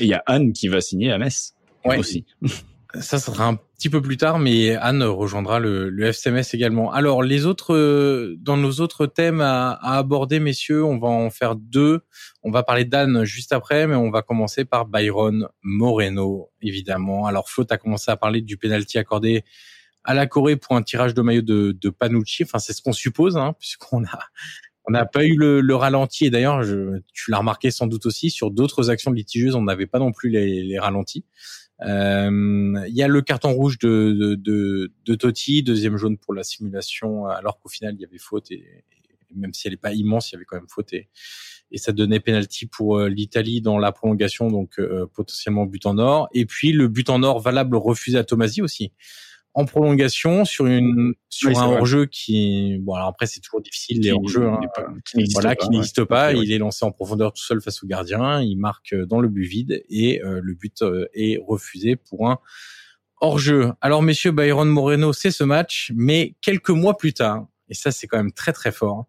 Il y a Anne qui va signer à Metz ouais. aussi. *laughs* Ça, sera un petit peu plus tard, mais Anne rejoindra le, le FCMS également. Alors, les autres, euh, dans nos autres thèmes à, à, aborder, messieurs, on va en faire deux. On va parler d'Anne juste après, mais on va commencer par Byron Moreno, évidemment. Alors, Flo, a commencé à parler du penalty accordé à la Corée pour un tirage de maillot de, de Panucci. Enfin, c'est ce qu'on suppose, hein, puisqu'on a on n'a pas eu le, le ralenti. Et d'ailleurs, tu l'as remarqué sans doute aussi, sur d'autres actions litigieuses, on n'avait pas non plus les, les ralentis. Euh, il y a le carton rouge de, de, de, de, Totti, deuxième jaune pour la simulation, alors qu'au final il y avait faute et, même si elle n'est pas immense, il y avait quand même faute et, et ça donnait penalty pour euh, l'Italie dans la prolongation, donc euh, potentiellement but en or. Et puis le but en or valable refusé à Tomasi aussi en prolongation sur une sur un hors-jeu qui bon alors après c'est toujours difficile les hors-jeux hein, voilà qui n'existe pas. Il est lancé en profondeur tout seul face au gardien. Il marque dans le but vide et euh, le but euh, est refusé pour un hors-jeu. Alors messieurs Byron Moreno c'est ce match mais quelques mois plus tard et ça c'est quand même très très fort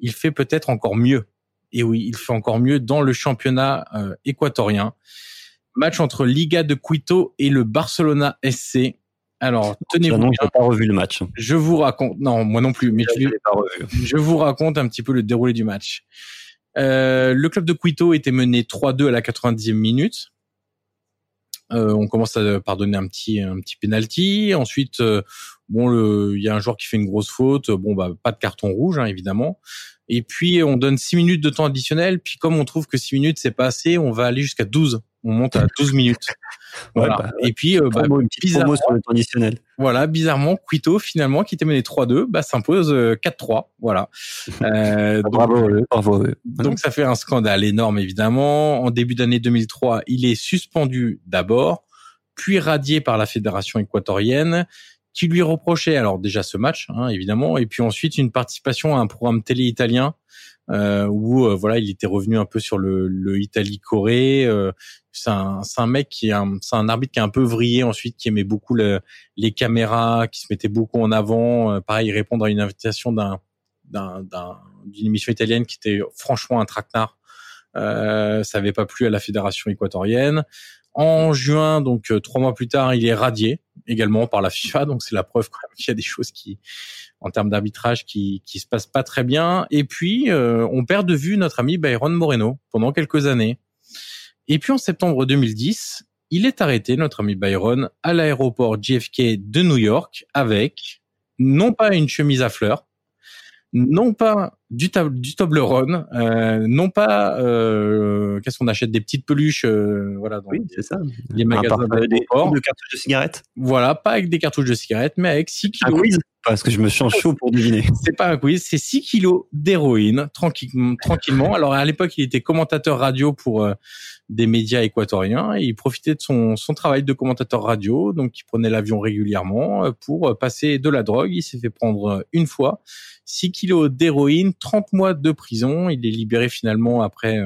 il fait peut-être encore mieux. Et oui il fait encore mieux dans le championnat euh, équatorien. Match entre Liga de Quito et le Barcelona SC alors, tenez-vous bien. Je pas revu le match. Je vous raconte. Non, moi non plus. Mais je, pas revu. je vous raconte un petit peu le déroulé du match. Euh, le club de Quito était mené 3-2 à la 90e minute. Euh, on commence à pardonner un petit un petit penalty. Ensuite, euh, bon, il y a un joueur qui fait une grosse faute. Bon, bah pas de carton rouge, hein, évidemment. Et puis on donne 6 minutes de temps additionnel. Puis comme on trouve que 6 minutes c'est pas assez, on va aller jusqu'à 12 on monte à 12 minutes. Voilà. Bah, et puis, euh, bah, bizarrement, sur le additionnel. Voilà, bizarrement, Quito, finalement, qui était mené 3-2, bah, s'impose 4-3. Euh, voilà. *laughs* Euh, donc, bravo, bravo. Donc, ça fait un scandale énorme, évidemment. En début d'année 2003, il est suspendu d'abord, puis radié par la fédération équatorienne, qui lui reprochait, alors déjà ce match, hein, évidemment, et puis ensuite une participation à un programme télé italien euh, où euh, voilà, il était revenu un peu sur le, le Italie-Corée. Euh, c'est un, un mec qui est un, c'est un arbitre qui est un peu vrillé ensuite, qui aimait beaucoup le, les caméras, qui se mettait beaucoup en avant. Euh, pareil, répondre à une invitation d'un, d'un, d'une émission italienne qui était franchement un traquenard. Euh, ça n'avait pas plu à la fédération équatorienne. En juin, donc trois mois plus tard, il est radié également par la FIFA. Donc c'est la preuve quand même qu'il y a des choses qui en termes d'arbitrage qui qui se passe pas très bien. Et puis euh, on perd de vue notre ami Byron Moreno pendant quelques années. Et puis en septembre 2010, il est arrêté notre ami Byron à l'aéroport JFK de New York avec non pas une chemise à fleurs, non pas du, du Toblerone, euh, non pas euh, qu'est-ce qu'on achète des petites peluches, euh, voilà. oui, c'est ça. Les magasins de cartouches de cigarettes. Voilà, pas avec des cartouches de cigarettes, mais avec 6 kilos. Parce que je me sens chaud pour deviner. *laughs* C'est pas un quiz, c'est 6 kilos d'héroïne, tranquillement, tranquillement. Alors à l'époque, il était commentateur radio pour euh, des médias équatoriens il profitait de son, son travail de commentateur radio, donc il prenait l'avion régulièrement euh, pour euh, passer de la drogue. Il s'est fait prendre une fois 6 kilos d'héroïne, 30 mois de prison. Il est libéré finalement après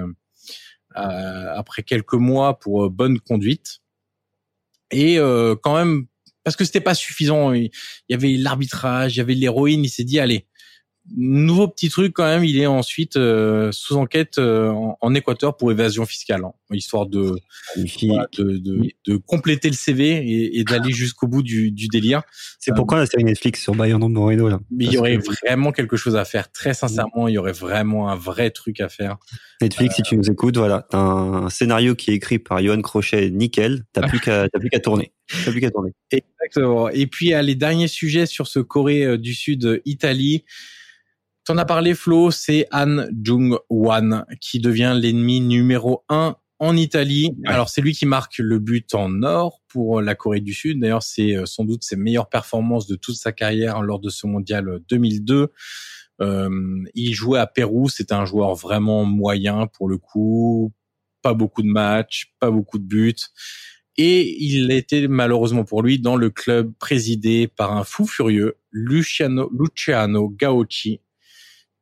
après quelques mois pour bonne conduite. Et quand même parce que c'était pas suffisant. Il y avait l'arbitrage, il y avait l'héroïne. Il s'est dit allez, nouveau petit truc quand même, il est ensuite euh, sous enquête euh, en, Équateur pour évasion fiscale, hein, histoire de, de, de, de, compléter le CV et, et d'aller jusqu'au bout du, du délire. C'est pourquoi la série Netflix sur Bayern Moreno là. Mais il y aurait vraiment quelque chose à faire. Très sincèrement, il y aurait vraiment un vrai truc à faire. Netflix, si tu nous écoutes, voilà, t'as un scénario qui est écrit par Johan Crochet, nickel. T'as plus qu'à t'as plus qu'à tourner. T'as plus qu'à tourner. *laughs* Exactement. Et puis les derniers sujets sur ce Corée du Sud, Italie. T'en as parlé, Flo, c'est Han Jung-wan qui devient l'ennemi numéro un en Italie. Alors c'est lui qui marque le but en or pour la Corée du Sud. D'ailleurs, c'est euh, sans doute ses meilleures performances de toute sa carrière lors de ce mondial 2002. Euh, il jouait à Pérou, c'était un joueur vraiment moyen pour le coup, pas beaucoup de matchs, pas beaucoup de buts. Et il était malheureusement pour lui dans le club présidé par un fou furieux, Luciano, Luciano Gauchi,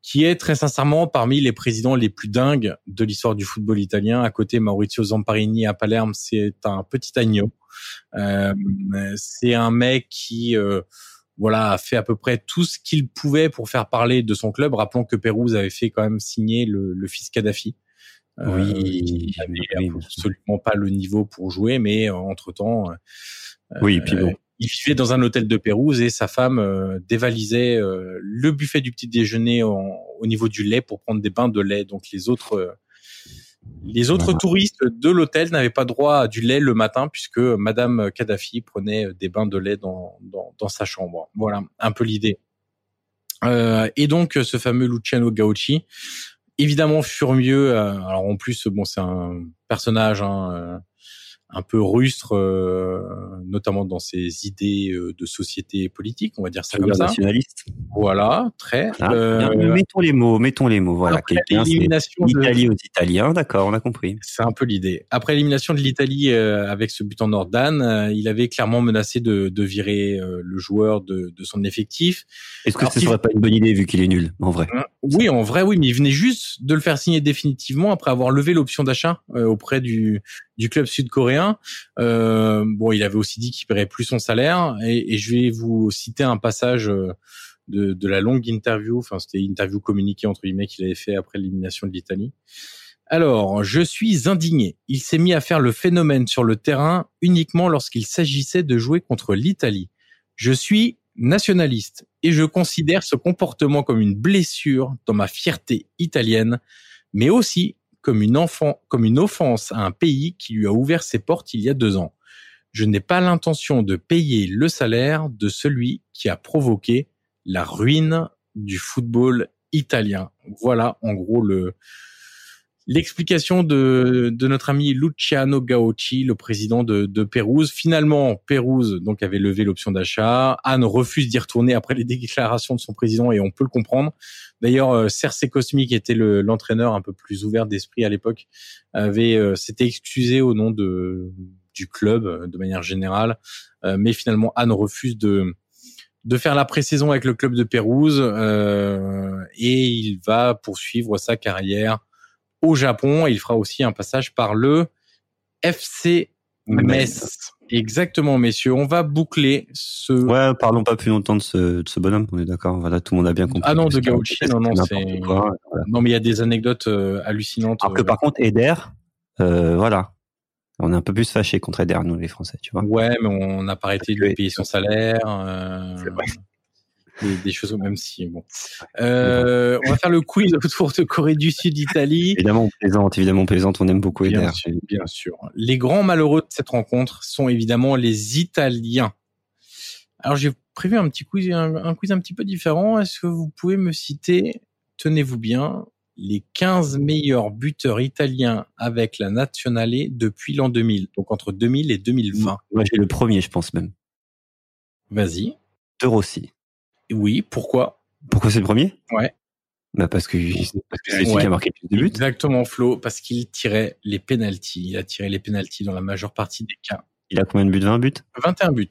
qui est très sincèrement parmi les présidents les plus dingues de l'histoire du football italien. À côté, Maurizio Zamparini à Palerme, c'est un petit agneau. Euh, c'est un mec qui euh, voilà a fait à peu près tout ce qu'il pouvait pour faire parler de son club. Rappelons que Pérouse avait fait quand même signer le, le fils Kadhafi. Euh, oui, il absolument pas le niveau pour jouer, mais entre temps. oui, et puis bon il vivait dans un hôtel de Pérouse et sa femme euh, dévalisait euh, le buffet du petit déjeuner au niveau du lait pour prendre des bains de lait. Donc les autres euh, les autres touristes de l'hôtel n'avaient pas droit à du lait le matin puisque Madame Kadhafi prenait des bains de lait dans, dans, dans sa chambre. Voilà un peu l'idée. et donc ce fameux Luciano Gauchi, évidemment furieux. alors en plus bon c'est un personnage. Hein, un peu rustre, euh, notamment dans ses idées euh, de société politique, on va dire ça comme ça. Nationaliste. Voilà, très. Ah, euh, mettons les mots, mettons les mots. Voilà, quelqu'un l'Italie aux Italiens, d'accord, on a compris. C'est un peu l'idée. Après l'élimination de l'Italie avec ce but en Nordane, il avait clairement menacé de, de virer le joueur de, de son effectif. Est-ce que ce serait pas une bonne idée vu qu'il est nul, en vrai? Oui, en vrai, oui, mais il venait juste de le faire signer définitivement après avoir levé l'option d'achat auprès du du club sud-coréen. Euh, bon, il avait aussi dit qu'il paierait plus son salaire. Et, et, je vais vous citer un passage euh, de, de la longue interview. Enfin, c'était interview communiquée entre guillemets qu'il avait fait après l'élimination de l'Italie. Alors, je suis indigné. Il s'est mis à faire le phénomène sur le terrain uniquement lorsqu'il s'agissait de jouer contre l'Italie. Je suis nationaliste et je considère ce comportement comme une blessure dans ma fierté italienne, mais aussi comme une, enfant, comme une offense à un pays qui lui a ouvert ses portes il y a deux ans. Je n'ai pas l'intention de payer le salaire de celui qui a provoqué la ruine du football italien. Voilà en gros le, l'explication de, de notre ami Luciano Gauchi, le président de, de Pérouse. Finalement, Pérouse donc avait levé l'option d'achat. Anne refuse d'y retourner après les déclarations de son président et on peut le comprendre. D'ailleurs, euh, Cerce Cosmi, qui était l'entraîneur un peu plus ouvert d'esprit à l'époque, avait euh, s'était excusé au nom de du club euh, de manière générale, mais finalement Anne refuse de de faire la pré-saison avec le club de Pérouse et il va poursuivre sa carrière au Japon et il fera aussi un passage par le FC Metz. Exactement, messieurs. On va boucler ce. Ouais, parlons pas plus longtemps de ce, de ce bonhomme. On est d'accord. Voilà, tout le monde a bien compris. Ah non, de Gauchi, non, non, c'est. Non, mais il y a des anecdotes euh, hallucinantes. Alors que euh, par contre, Eder, euh, voilà, on est un peu plus fâché contre Eder, nous les Français, tu vois. Ouais, mais on n'a pas arrêté de lui payer son salaire. Euh... Vrai des, choses au même si bon. Euh, on va faire le quiz autour de Corée du Sud, Italie. Évidemment, on plaisante, évidemment, on plaisante. On aime beaucoup Eder. Bien sûr, bien sûr. Les grands malheureux de cette rencontre sont évidemment les Italiens. Alors, j'ai prévu un petit quiz, un, quiz un petit peu différent. Est-ce que vous pouvez me citer, tenez-vous bien, les 15 meilleurs buteurs italiens avec la Nationale depuis l'an 2000, donc entre 2000 et 2020. Moi, j'ai le premier, je pense même. Vas-y. De Rossi. Oui, pourquoi? Pourquoi c'est le premier? Ouais. Bah parce que c'est lui qui a marqué le plus de buts. Exactement, Flo, parce qu'il tirait les pénalties. Il a tiré les pénalties dans la majeure partie des cas. Il a combien de buts? 20 buts? 21 buts.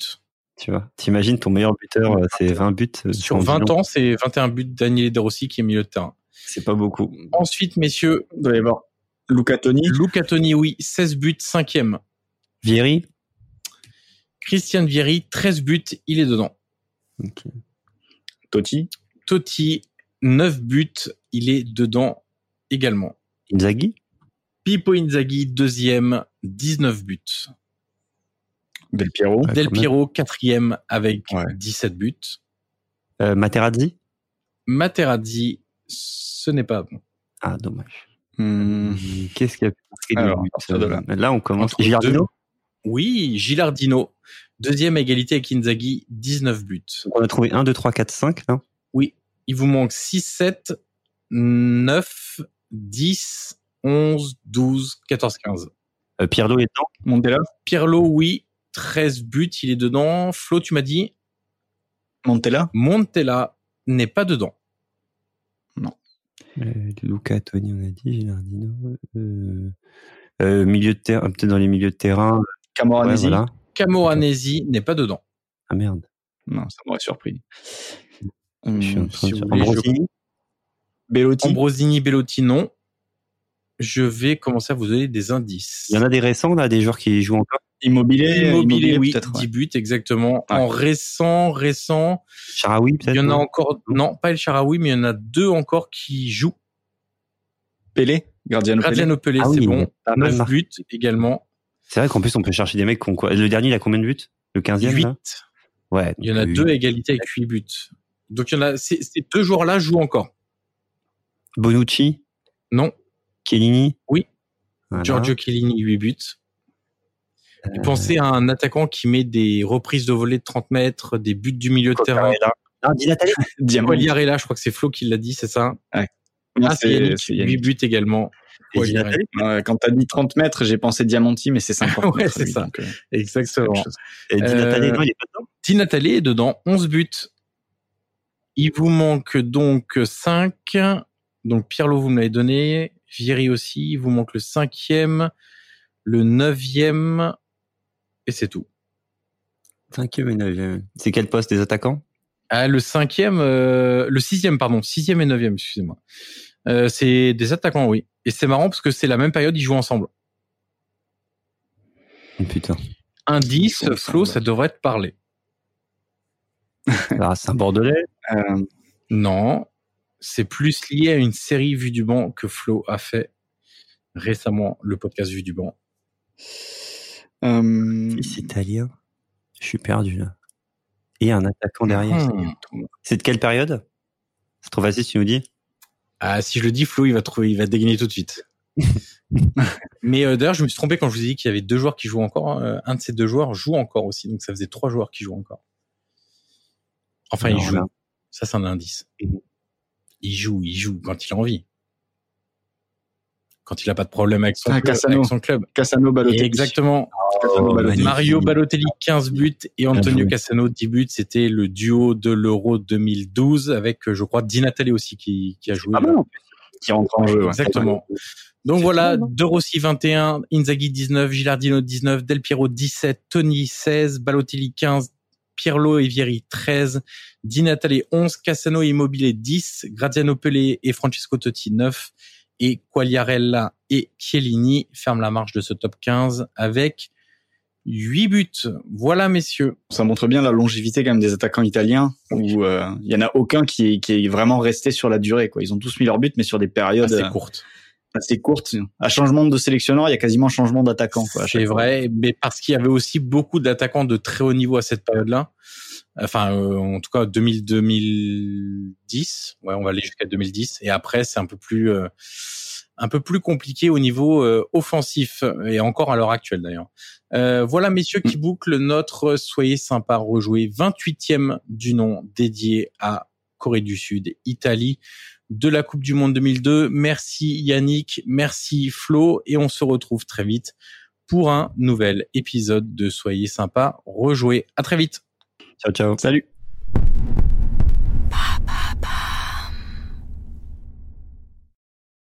Tu vois, t'imagines ton meilleur buteur, c'est 20 buts. Euh, Sur 20 ans, c'est 21 buts Daniel De Rossi qui est milieu de terrain. C'est pas beaucoup. Ensuite, messieurs. Vous allez voir. Luca Toni. Luca Toni, oui, 16 buts, 5e. Vieri? Christian Vieri, 13 buts, il est dedans. Totti Totti, 9 buts, il est dedans également. Inzaghi Pippo Inzaghi, deuxième, 19 buts. Del Piero. Ouais, Del. Piero, quatrième, avec Ouais. 17 buts. euh, Materazzi Materazzi, ce n'est pas bon. Ah, dommage. Hmm. Qu'est-ce qu'il y a Alors, buts, à partir de là. euh, Là, on commence. Gilardino Oui, Gilardino, deuxième à égalité avec Inzaghi, 19 buts. On a trouvé 1, 2, 3, 4, 5, là. Oui, il vous manque 6, 7, 9, 10, 11, 12, 14, 15. Euh, Pirlo est dedans? Montella? Pirlo, oui, 13 buts, il est dedans. Flo, tu m'as dit? Montella? Montella n'est pas dedans. Euh, Luca Toni, on a dit. Gilardino. Euh, euh, milieu de terrain, peut-être dans les milieux de terrain. Ouais, Camoranesi? voilà. Camoranesi n'est pas dedans. Ah merde. Non, ça m'aurait surpris. Je suis en Hmm, train si de vous dire. voulez, je- Ambrosini Bellotti. Ambrosini, Bellotti, non. Je vais commencer à vous donner des indices. Il y en a des récents, là, des joueurs qui jouent encore. Immobilier. Immobilier, oui, peut-être. 10 ouais. buts exactement. Ouais. En récent, récent, Sharawi, il peut-être. y en a non encore, non, pas El Sharawi, mais il y en a deux encore qui jouent. Pelé. Gardien Pelé. Pelé, Ah c'est il bon. est pas mal 9 marqué. buts également. C'est vrai qu'en plus, on peut chercher des mecs qui ont quoi? Le dernier, il a combien de buts? Le 15e 8. là? Ouais. Il y en a deux à égalité avec 8 buts. Donc il y en a, ces, ces deux joueurs-là jouent encore. Bonucci, Non, Chiellini? Oui. Voilà. Giorgio Chiellini, 8 buts. Euh, Pensez à un attaquant qui met des reprises de volée de 30 mètres, des buts du milieu de terrain. Coccarella. Di Natale. Diamant. Quagliarella, je crois que c'est Flo qui l'a dit, c'est ça? Non, Ah, c'est Yannick, c'est 8 Yannick. buts également. Natale. Ouais, Quand t'as dit 30 mètres, j'ai pensé Diamanti, mais c'est 50 *laughs* Ouais, mètres. c'est ça. donc, euh, Exactement. Et Di Euh, non, il est pas dedans? Di est dedans, 11 buts. Il vous manque donc 5. Donc Pirlo, vous me l'avez donné. Vieri aussi. Il vous manque le cinquième, le neuvième. Et c'est tout. Cinquième et neuvième. C'est quel poste des attaquants? Ah, le cinquième, euh, le sixième, pardon. Sixième et neuvième, excusez-moi. Euh, c'est des attaquants, oui. Et c'est marrant parce que c'est la même période, ils jouent ensemble. Oh, Putain. Indice, Flo, ça devrait te parler. Ah, c'est un Bordelais. Euh, Non, c'est plus lié à une série Vue du banc que Flo a fait récemment, le podcast Vue du banc. euh, C'est italien. Je suis perdu là. Et un attaquant derrière. Hmm. C'est de quelle période? C'est trop facile, si tu nous dis. Ah, si je le dis, Flo, il va trouver, il va dégainer tout de suite. *laughs* Mais euh, d'ailleurs, je me suis trompé quand je vous ai dit qu'il y avait deux joueurs qui jouent encore. Euh, un de ces deux joueurs joue encore aussi, donc ça faisait trois joueurs qui jouent encore. Enfin, il joue. là. Ça, c'est un indice. Mhm. Il joue, il joue quand il a envie. Quand il a pas de problème avec son, Ah, club, Cassano. avec son club. Cassano Balotelli. Exactement. Cassano, Balotelli. Mario Balotelli 15 buts et Antonio. Cassano 10 buts. C'était le duo de l'Euro 2012 avec, euh, je crois, Di Natale aussi qui, qui a joué. Ah bon Qui rentre en jeu. ouais. Exactement. Donc voilà, De Rossi 21, Inzaghi 19, Gilardino 19, Del Piero 17, Tony 16, Balotelli 15, Pirlo et Vieri 13, Di Natale 11, Cassano et Immobile 10, Graziano Pelé et Francesco Totti 9 et Quagliarella et Chiellini ferment la marche de ce top 15 avec 8 buts. Voilà messieurs. Ça montre bien la longévité quand même des attaquants italiens où euh, il y en a aucun qui est, qui est vraiment resté sur la durée. Quoi. Ils ont tous mis leur but, mais sur des périodes Assez euh, courte. assez courtes. À changement de sélectionneur, il y a quasiment changement d'attaquant. C'est fois. vrai, mais parce qu'il y avait aussi beaucoup d'attaquants de très haut niveau à cette période-là. Enfin, euh, en tout cas, 2000, 2010. Ouais, on va aller jusqu'à 2010. Et après, c'est un peu plus, euh, un peu plus compliqué au niveau euh, offensif et encore à l'heure actuelle d'ailleurs. Euh, voilà, messieurs, qui boucle notre Soyez sympa rejouer 28e du nom dédié à Corée du Sud, Italie de la Coupe du Monde 2002. Merci Yannick, merci Flo, et on se retrouve très vite pour un nouvel épisode de Soyez sympa, rejouer. À très vite. Ciao, ciao. Salut.